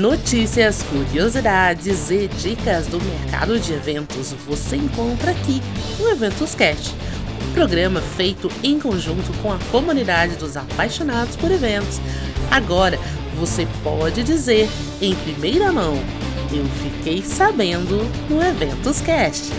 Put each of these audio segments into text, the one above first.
Notícias, curiosidades e dicas do mercado de eventos você encontra aqui no Eventos Cast, um programa feito em conjunto com a comunidade dos apaixonados por eventos. Agora você pode dizer em primeira mão: eu fiquei sabendo no Eventos Cast.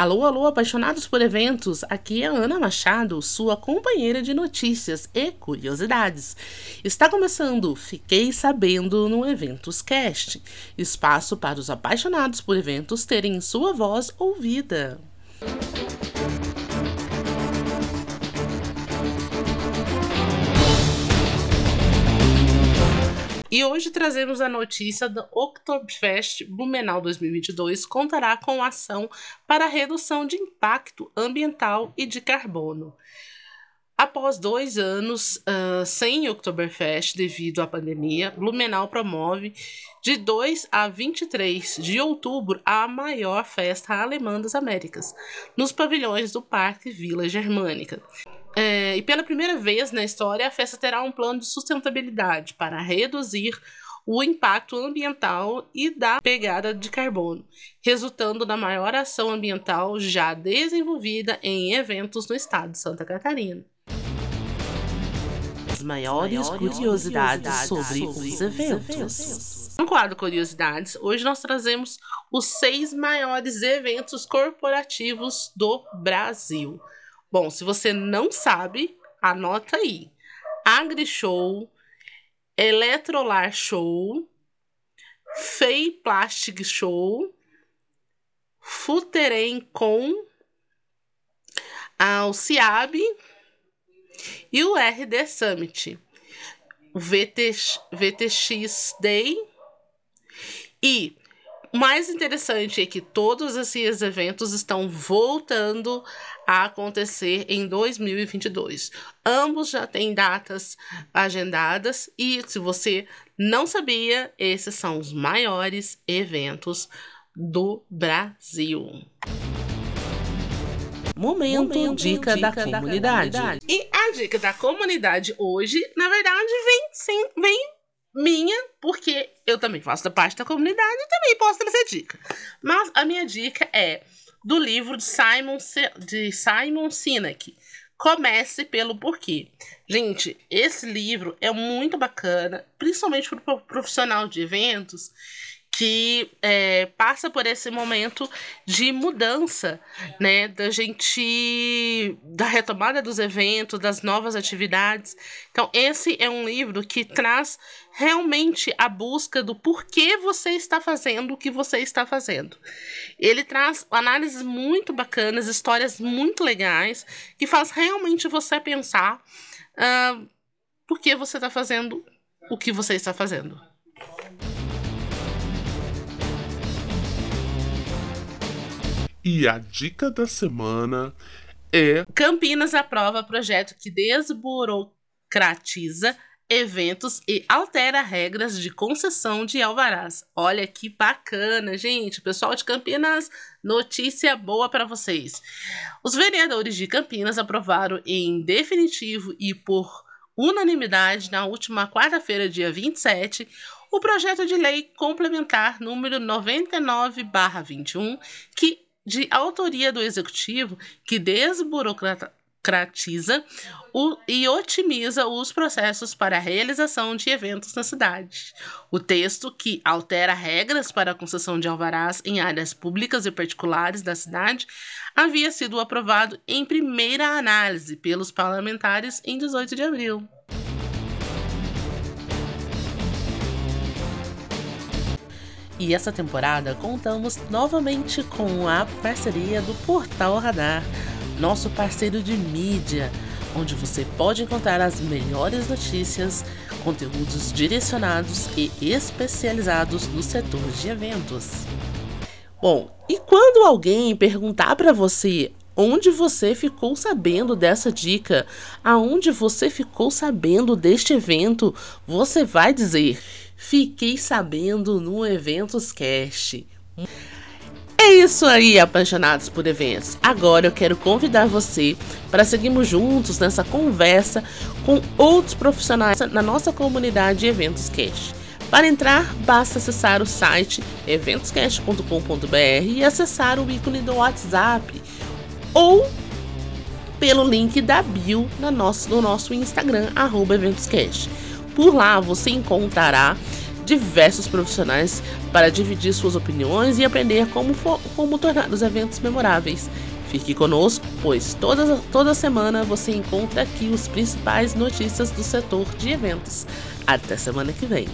Alô, alô, apaixonados por eventos! Aqui é Ana Machado, sua companheira de notícias e curiosidades. Está começando Fiquei Sabendo no Eventos Cast espaço para os apaixonados por eventos terem sua voz ouvida. E hoje trazemos a notícia do Oktoberfest Blumenau 2022 contará com ação para redução de impacto ambiental e de carbono. Após dois anos uh, sem Oktoberfest devido à pandemia, Blumenau promove de 2 a 23 de outubro a maior festa alemã das Américas, nos pavilhões do Parque Vila Germânica. É, e pela primeira vez na história, a festa terá um plano de sustentabilidade para reduzir o impacto ambiental e da pegada de carbono, resultando na maior ação ambiental já desenvolvida em eventos no estado de Santa Catarina. As maiores, curiosidades, sobre, os eventos. No quadro Curiosidades, hoje nós trazemos os seis maiores eventos corporativos do Brasil. Bom, se você não sabe, anota aí. AgriShow, Eletrolar Show, Fei Plastic Show, Futerem Com, o CIAB e o RD Summit, o VTX, VTX Day e o mais interessante é que todos esses eventos estão voltando a acontecer em 2022. Ambos já têm datas agendadas e, se você não sabia, esses são os maiores eventos do Brasil. Momento, Momento dica, dica, da, da comunidade. comunidade. E a dica da comunidade hoje, na verdade, vem, sim, eu também faço da parte da comunidade e também posso trazer dica. Mas a minha dica é do livro de Simon, de Simon Sinek. Comece pelo porquê. Gente, esse livro é muito bacana, principalmente para o profissional de eventos que é, passa por esse momento de mudança, né, da gente, da retomada dos eventos, das novas atividades. Então, esse é um livro que traz realmente a busca do porquê você está fazendo o que você está fazendo. Ele traz análises muito bacanas, histórias muito legais, que faz realmente você pensar uh, por que você está fazendo o que você está fazendo. E a dica da semana é. Campinas aprova projeto que desburocratiza eventos e altera regras de concessão de alvarás. Olha que bacana, gente. Pessoal de Campinas, notícia boa para vocês. Os vereadores de Campinas aprovaram em definitivo e por unanimidade na última quarta-feira, dia 27, o projeto de lei complementar número 99/21, que de autoria do executivo que desburocratiza o, e otimiza os processos para a realização de eventos na cidade. O texto, que altera regras para a concessão de alvarás em áreas públicas e particulares da cidade, havia sido aprovado em primeira análise pelos parlamentares em 18 de abril. E essa temporada contamos novamente com a parceria do Portal Radar, nosso parceiro de mídia, onde você pode encontrar as melhores notícias, conteúdos direcionados e especializados no setor de eventos. Bom, e quando alguém perguntar para você onde você ficou sabendo dessa dica, aonde você ficou sabendo deste evento, você vai dizer: Fiquei sabendo no Eventos Cast. É isso aí, apaixonados por eventos. Agora eu quero convidar você para seguirmos juntos nessa conversa com outros profissionais na nossa comunidade Eventos Cash. Para entrar, basta acessar o site eventoscast.com.br e acessar o ícone do WhatsApp ou pelo link da bio no nosso, no nosso Instagram, eventoscast. Por lá você encontrará diversos profissionais para dividir suas opiniões e aprender como, for, como tornar os eventos memoráveis. Fique conosco, pois toda, toda semana você encontra aqui os principais notícias do setor de eventos. Até semana que vem.